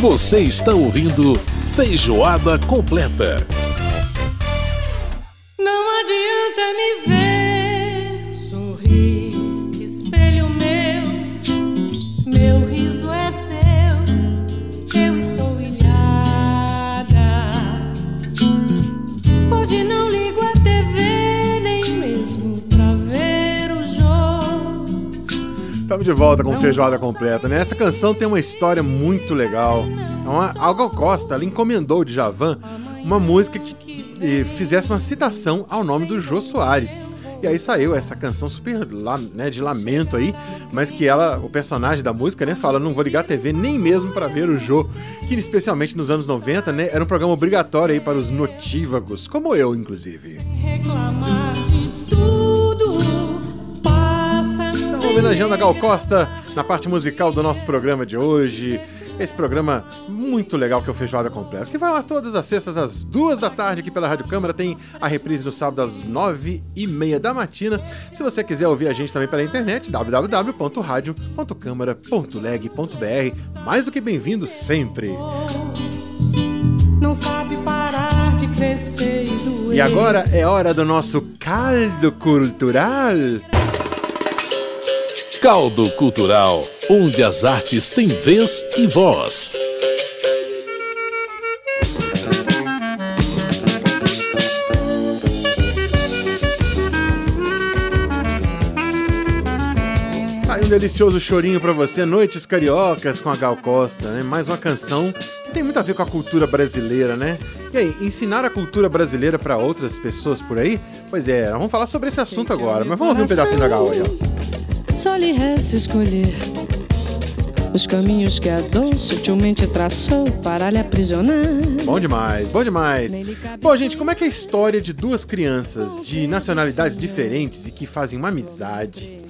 Você está ouvindo Feijoada Completa. Não adianta me ver Estamos de volta com Feijoada Completa, né? Essa canção tem uma história muito legal. É uma, a Gal Costa, ela encomendou de Javan uma música que fizesse uma citação ao nome do Jô Soares. E aí saiu essa canção super né, de lamento aí, mas que ela, o personagem da música, né, fala: não vou ligar a TV nem mesmo para ver o Jô, que especialmente nos anos 90, né, era um programa obrigatório aí para os notívagos, como eu, inclusive. Reclamar homenageando a Gal Costa na parte musical do nosso programa de hoje. Esse programa muito legal que é o Feijoada Completa, que vai lá todas as sextas às duas da tarde aqui pela Rádio Câmara. Tem a reprise no sábado às nove e meia da matina. Se você quiser ouvir a gente também pela internet, www.radio.câmara.leg.br. Mais do que bem-vindo sempre. Não sabe parar de crescer e doer. E agora é hora do nosso caldo cultural. Caldo Cultural, onde as artes têm vez e voz. Aí um delicioso chorinho pra você, Noites Cariocas com a Gal Costa, né? Mais uma canção que tem muito a ver com a cultura brasileira, né? E aí, ensinar a cultura brasileira pra outras pessoas por aí? Pois é, vamos falar sobre esse assunto agora, mas vamos ouvir um pedacinho da Gal aí, ó. Só lhe resta escolher os caminhos que a dor sutilmente traçou para lhe aprisionar. Bom demais, bom demais. Bom, gente, como é que é a história de duas crianças de nacionalidades diferentes e que fazem uma amizade?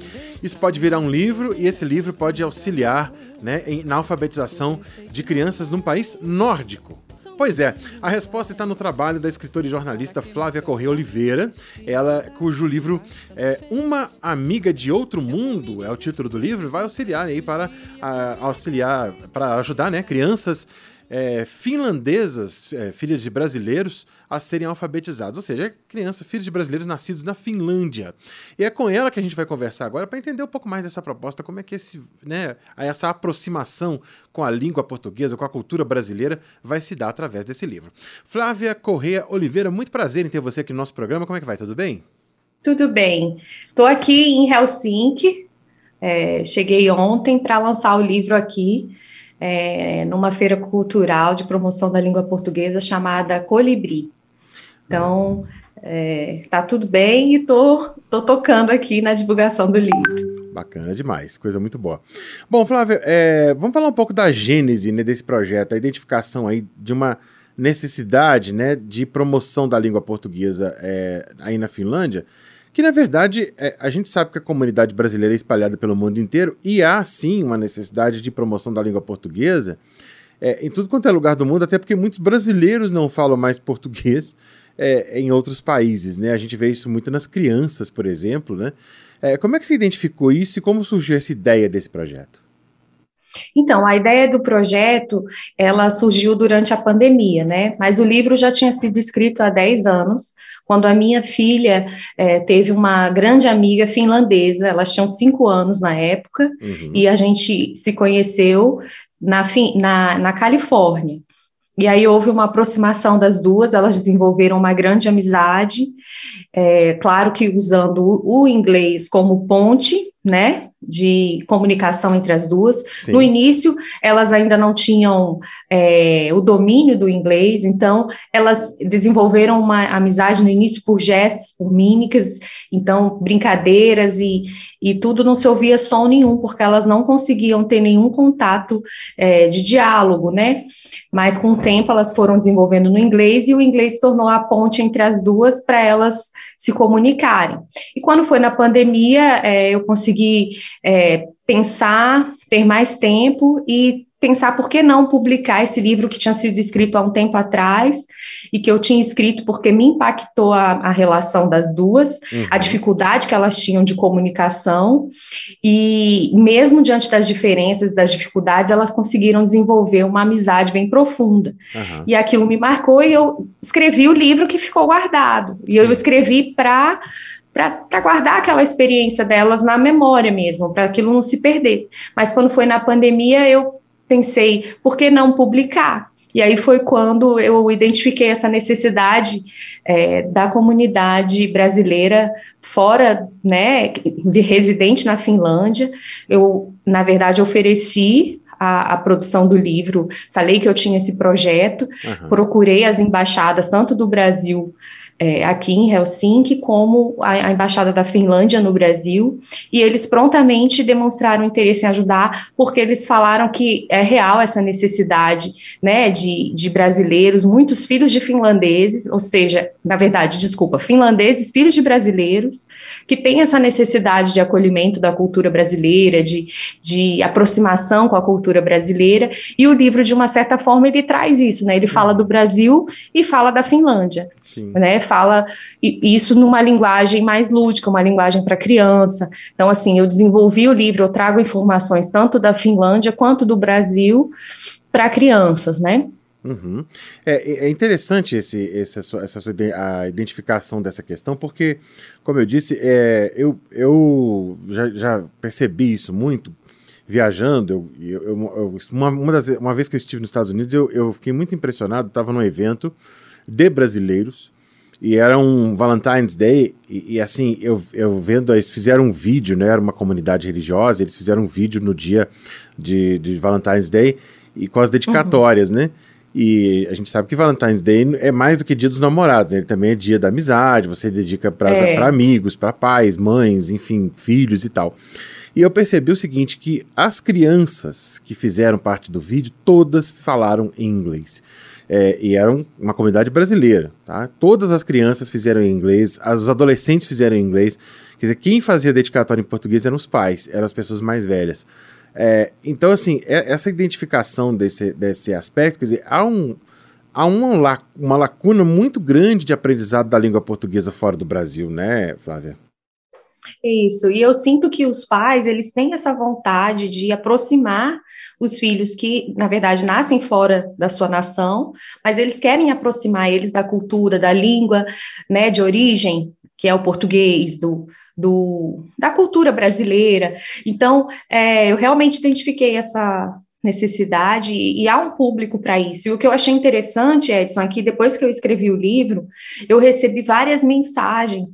Isso pode virar um livro e esse livro pode auxiliar né, na alfabetização de crianças num país nórdico. Pois é, a resposta está no trabalho da escritora e jornalista Flávia Corrêa Oliveira, ela cujo livro é Uma Amiga de Outro Mundo, é o título do livro, vai auxiliar aí para ah, auxiliar, para ajudar né, crianças é, finlandesas, é, filhas de brasileiros, a serem alfabetizadas. Ou seja, criança, filhos de brasileiros nascidos na Finlândia. E é com ela que a gente vai conversar agora para entender um pouco mais dessa proposta, como é que esse, né, essa aproximação com a língua portuguesa, com a cultura brasileira, vai se dar através desse livro. Flávia Correia Oliveira, muito prazer em ter você aqui no nosso programa. Como é que vai? Tudo bem? Tudo bem. Estou aqui em Helsinki. é, cheguei ontem para lançar o livro aqui, é, numa feira cultural de promoção da língua portuguesa chamada Colibri. Então, é, tá tudo bem e tô, tô tocando aqui na divulgação do livro. Bacana demais, coisa muito boa. Bom, Flávia, é, vamos falar um pouco da gênese né, desse projeto, a identificação aí de uma necessidade né, de promoção da língua portuguesa é, aí na Finlândia, que na verdade é, a gente sabe que a comunidade brasileira é espalhada pelo mundo inteiro e há sim uma necessidade de promoção da língua portuguesa é, em tudo quanto é lugar do mundo, até porque muitos brasileiros não falam mais português é, em outros países, né? A gente vê isso muito nas crianças, por exemplo, né? É, como é que você identificou isso e como surgiu essa ideia desse projeto? Então, a ideia do projeto, ela surgiu durante a pandemia, né? Mas o livro já tinha sido escrito há 10 anos, quando a minha filha eh, teve uma grande amiga finlandesa, elas tinham 5 anos na época, Uhum. e a gente se conheceu na, na, na Califórnia. E aí houve uma aproximação das duas, elas desenvolveram uma grande amizade, é, claro que usando o, o inglês como ponte, né, de comunicação entre as duas. Sim. No início, elas ainda não tinham é, o domínio do inglês, então elas desenvolveram uma amizade no início por gestos, por mímicas, então brincadeiras e, e tudo não se ouvia som nenhum, porque elas não conseguiam ter nenhum contato é, de diálogo, né? Mas com o tempo elas foram desenvolvendo no inglês e o inglês tornou a ponte entre as duas para elas se comunicarem. E quando foi na pandemia, é, eu consegui é, pensar, ter mais tempo e pensar por que não publicar esse livro que tinha sido escrito há um tempo atrás e que eu tinha escrito porque me impactou a, a relação das duas, uhum. a dificuldade que elas tinham de comunicação e mesmo diante das diferenças, das dificuldades, elas conseguiram desenvolver uma amizade bem profunda. Uhum. E aquilo me marcou e eu escrevi o livro que ficou guardado. E Sim. eu escrevi para para guardar aquela experiência delas na memória mesmo, para aquilo não se perder. Mas quando foi na pandemia, eu pensei, por que não publicar? E aí foi quando eu identifiquei essa necessidade é, da comunidade brasileira fora, né, residente na Finlândia. Eu, na verdade, ofereci a, a, produção do livro, falei que eu tinha esse projeto, uhum. procurei as embaixadas, tanto do Brasil é, aqui em Helsinki, como a, a, Embaixada da Finlândia no Brasil, e eles prontamente demonstraram interesse em ajudar, porque eles falaram que é real essa necessidade né, de, de brasileiros, muitos filhos de finlandeses, ou seja, na verdade, desculpa, finlandeses, filhos de brasileiros, que têm essa necessidade de acolhimento da cultura brasileira, de, de aproximação com a cultura brasileira, e o livro, de uma certa forma, ele traz isso, né? Ele fala do Brasil e fala da Finlândia, Sim. né? Fala isso numa linguagem mais lúdica, uma linguagem para criança. Então, assim, eu desenvolvi o livro, eu trago informações tanto da Finlândia quanto do Brasil para crianças, né? Uhum. É, é, interessante esse, essa, sua, essa sua a identificação dessa questão, porque, como eu disse, é, eu, eu já, já percebi isso muito viajando. Eu, eu, eu, uma, uma, das, uma vez que eu estive nos Estados Unidos, eu, eu fiquei muito impressionado. Estava num evento de brasileiros e era um Valentine's Day, e, e, assim, eu, eu vendo, eles fizeram um vídeo, né? Era uma comunidade religiosa, eles fizeram um vídeo no dia de, de Valentine's Day e com as dedicatórias, uhum. né? E a gente sabe que Valentine's Day é mais do que dia dos namorados, né? ele também é dia da amizade, você dedica para é. amigos, para pais, mães, enfim, filhos e tal. E eu percebi o seguinte, que as crianças que fizeram parte do vídeo, todas falaram em inglês. É, e era uma comunidade brasileira, tá? Todas as crianças fizeram em inglês, as, os adolescentes fizeram em inglês. Quer dizer, quem fazia dedicatório em português eram os pais, eram as pessoas mais velhas. É, então, assim, é, essa identificação desse, desse aspecto, quer dizer, há, um, há uma, uma lacuna muito grande de aprendizado da língua portuguesa fora do Brasil, né, Flávia? Isso, e eu sinto que os pais, eles têm essa vontade de aproximar os filhos que, na verdade, nascem fora da sua nação, mas eles querem aproximar eles da cultura, da língua, né, de origem, que é o português, do, do da cultura brasileira. Então, é, eu realmente identifiquei essa necessidade e, e há um público para isso. E o que eu achei interessante, Edson, é que depois que eu escrevi o livro, eu recebi várias mensagens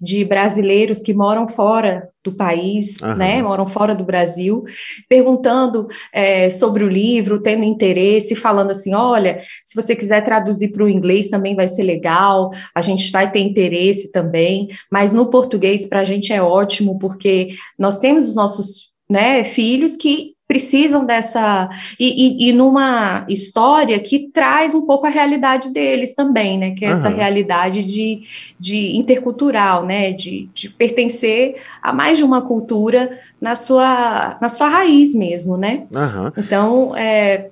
de brasileiros que moram fora do país, né, moram fora do Brasil, perguntando é, sobre o livro, tendo interesse, falando assim, olha, se você quiser traduzir para o inglês também vai ser legal, a gente vai ter interesse também, mas no português para a gente é ótimo, porque nós temos os nossos né, filhos que precisam dessa. E, e, e, numa história que traz um pouco a realidade deles também, né? Que é essa realidade de, de intercultural, né? De, de pertencer a mais de uma cultura na sua, na sua raiz mesmo, né? Uhum. Então, é,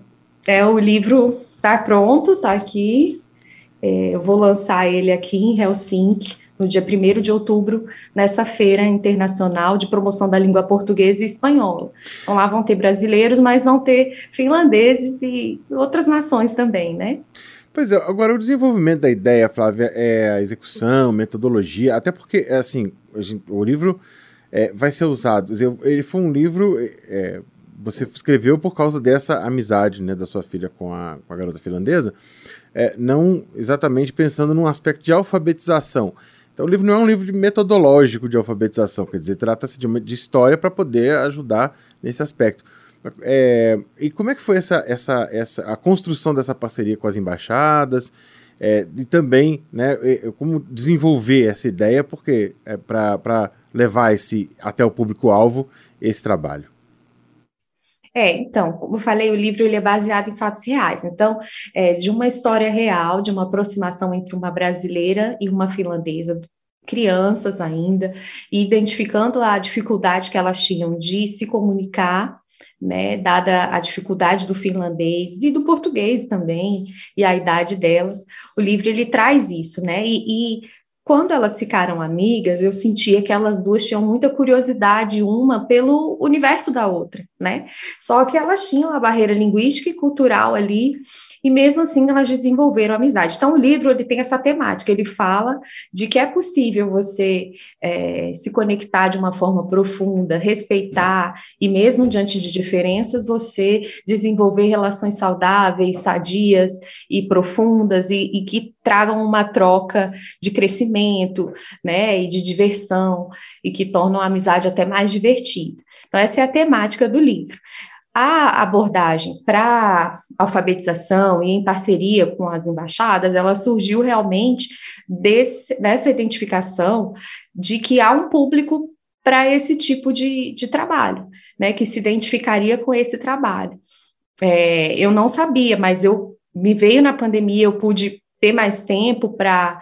é, o livro está pronto, está aqui. É, eu vou lançar ele aqui em Helsinki no dia 1 de outubro, nessa Feira Internacional de Promoção da Língua Portuguesa e Espanhola. Então, lá vão ter brasileiros, mas vão ter finlandeses e outras nações também, né? Pois é, agora o desenvolvimento da ideia, Flávia, é a execução, metodologia, até porque, é assim, o livro é, vai ser usado. Ele foi um livro. É, você escreveu por causa dessa amizade né, da sua filha com a, com a garota finlandesa, é, não exatamente pensando num aspecto de alfabetização. Então o livro não é um livro metodológico de alfabetização, quer dizer, trata-se de, de história para poder ajudar nesse aspecto. É, e como é que foi essa, essa, essa, a construção dessa parceria com as embaixadas? É, e também, né, como desenvolver essa ideia, porque é para levar esse até o público-alvo esse trabalho. É, então, como eu falei, o livro ele é baseado em fatos reais. Então, é de uma história real, de uma aproximação entre uma brasileira e uma finlandesa, crianças ainda, e identificando a dificuldade que elas tinham de se comunicar né, dada a dificuldade do finlandês e do português também, e a idade delas, o livro ele traz isso, né, e, e quando elas ficaram amigas, eu sentia que elas duas tinham muita curiosidade uma pelo universo da outra, né? Só que elas tinham a barreira linguística e cultural ali e mesmo assim elas desenvolveram amizade. Então o livro ele tem essa temática, ele fala de que é possível você é, se conectar de uma forma profunda, respeitar e mesmo diante de diferenças você desenvolver relações saudáveis, sadias e profundas e, e que tragam uma troca de crescimento, né, e de diversão e que tornam a amizade até mais divertida. Então essa é a temática do livro. A abordagem para alfabetização e em parceria com as embaixadas, ela surgiu realmente desse, dessa identificação de que há um público para esse tipo de, de trabalho, né, que se identificaria com esse trabalho. É, eu não sabia, mas eu me veio na pandemia, eu pude ter mais tempo para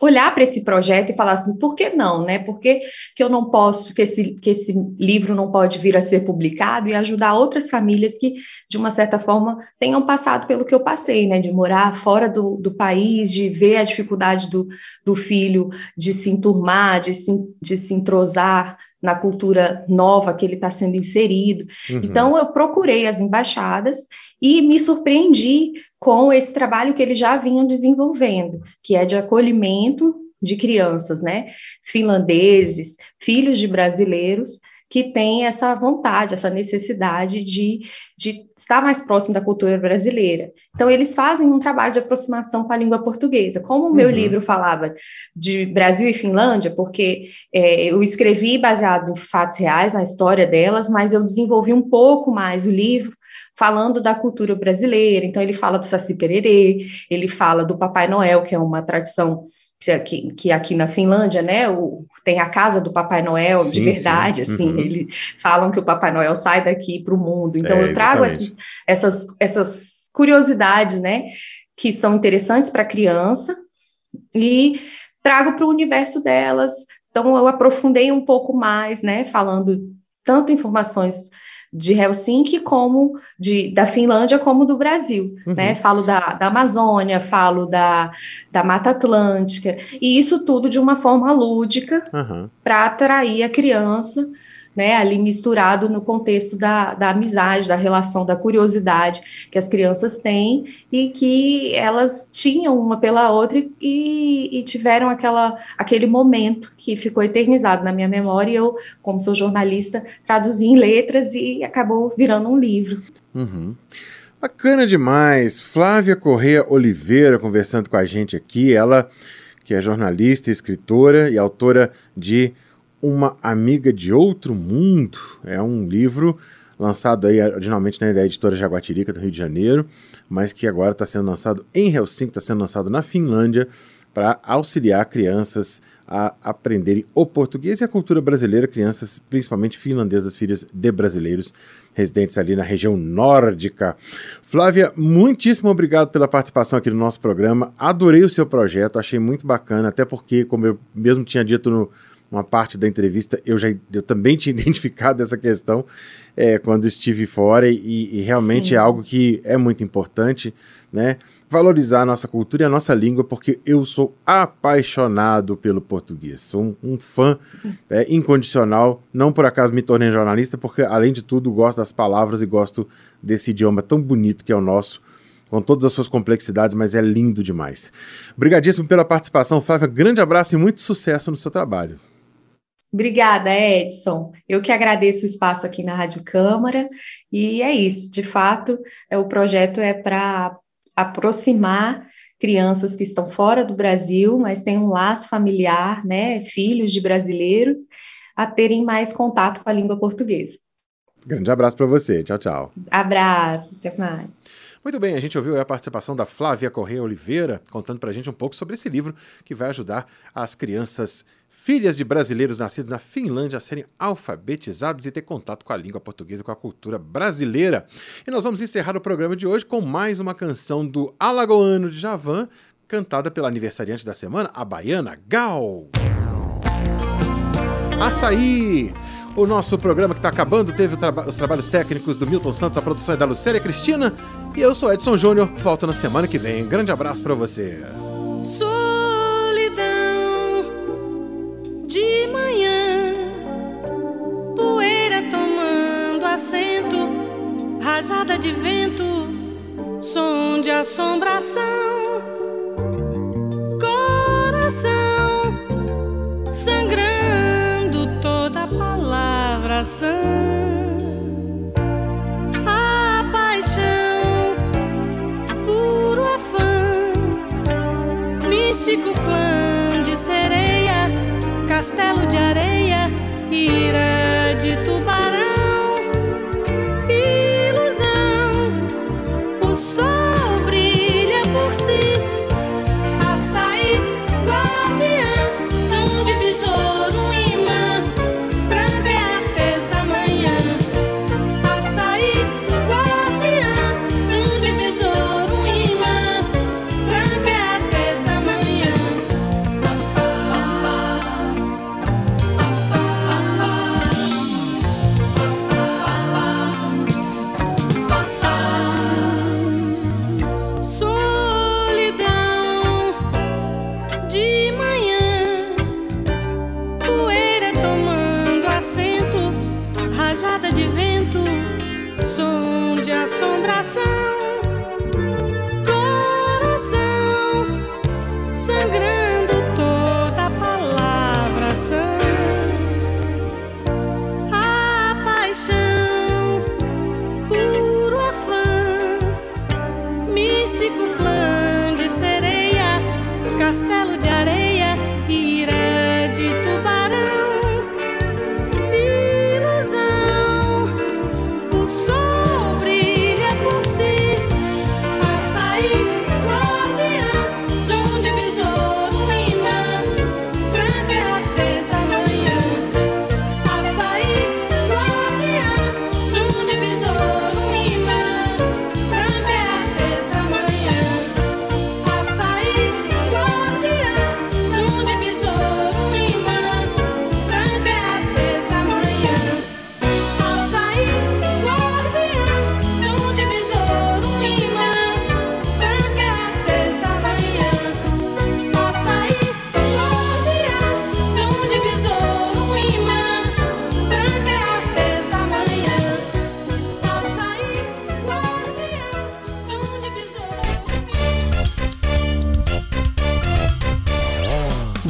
olhar para esse projeto e falar assim, por que não, né? Por que, que eu não posso, que esse, que esse livro não pode vir a ser publicado e ajudar outras famílias que, de uma certa forma, tenham passado pelo que eu passei, né? De morar fora do, do país, de ver a dificuldade do, do filho de se enturmar, de se, de se entrosar na cultura nova que ele está sendo inserido. Uhum. Então, eu procurei as embaixadas e me surpreendi com esse trabalho que eles já vinham desenvolvendo, que é de acolhimento de crianças, né, finlandeses, filhos de brasileiros, que têm essa vontade, essa necessidade de, de estar mais próximo da cultura brasileira. Então, eles fazem um trabalho de aproximação com a língua portuguesa. Como o meu uhum. livro falava de Brasil e Finlândia, porque é, eu escrevi baseado em fatos reais, na história delas, mas eu desenvolvi um pouco mais o livro falando da cultura brasileira. Então, ele fala do Saci Pererê, ele fala do Papai Noel, que é uma tradição que, que aqui na Finlândia, né, o, tem a casa do Papai Noel sim, de verdade, sim. assim, uhum. eles falam que o Papai Noel sai daqui para o mundo. Então, é, eu trago essas, essas, essas curiosidades, né, que são interessantes para a criança e trago para o universo delas. Então, eu aprofundei um pouco mais, né, falando tanto informações de Helsinki como de, da Finlândia como do Brasil, uhum. né? Falo da, da Amazônia, falo da, da Mata Atlântica, e isso tudo de uma forma lúdica uhum. para atrair a criança né, ali misturado no contexto da, da amizade, da relação, da curiosidade que as crianças têm e que elas tinham uma pela outra e, e tiveram aquela, aquele momento que ficou eternizado na minha memória e eu, como sou jornalista, traduzi em letras e acabou virando um livro. Uhum. Bacana demais. Flávia Correia Oliveira conversando com a gente aqui, ela que é jornalista, escritora e autora de uma Amiga de Outro Mundo. É um livro lançado aí originalmente né, da editora Jaguatirica do Rio de Janeiro, mas que agora está sendo lançado em Helsinki, está sendo lançado na Finlândia para auxiliar crianças a aprenderem o português e a cultura brasileira, crianças principalmente finlandesas, filhas de brasileiros residentes ali na região nórdica. Flávia, muitíssimo obrigado pela participação aqui no nosso programa. Adorei o seu projeto, achei muito bacana, até porque, como eu mesmo tinha dito no, uma parte da entrevista eu já eu também tinha identificado essa questão é, quando estive fora e, e realmente Sim. é algo que é muito importante, né? Valorizar a nossa cultura e a nossa língua, porque eu sou apaixonado pelo português. Sou um, um fã é, incondicional. Não por acaso me tornei jornalista, porque além de tudo gosto das palavras e gosto desse idioma tão bonito que é o nosso com todas as suas complexidades, mas é lindo demais. Obrigadíssimo pela participação, Flávia. Grande abraço e muito sucesso no seu trabalho. Obrigada, Edson. Eu que agradeço o espaço aqui na Rádio Câmara. E é isso, de fato, é, o projeto é para aproximar crianças que estão fora do Brasil, mas têm um laço familiar, né, filhos de brasileiros, a terem mais contato com a língua portuguesa. Grande abraço para você. Tchau, tchau. Abraço, até mais. Muito bem, a gente ouviu a participação da Flávia Correia Oliveira, contando para a gente um pouco sobre esse livro que vai ajudar as crianças filhas de brasileiros nascidos na Finlândia a serem alfabetizados e ter contato com a língua portuguesa e com a cultura brasileira. E nós vamos encerrar o programa de hoje com mais uma canção do Alagoano de Javan, cantada pela aniversariante da semana, a baiana Gal. Açaí! O nosso programa que está acabando teve os trabalhos técnicos do Milton Santos, a produção é da Lucélia Cristina. E eu sou Edson Júnior, volto na semana que vem. Grande abraço para você. Sou de manhã, poeira tomando assento, rajada de vento, som de assombração. Coração sangrando toda palavra sã. castelo de areia e ira de tubarão. assombração, coração sangrando toda palavra sã. A paixão, puro afã, místico clã de sereia, castelo.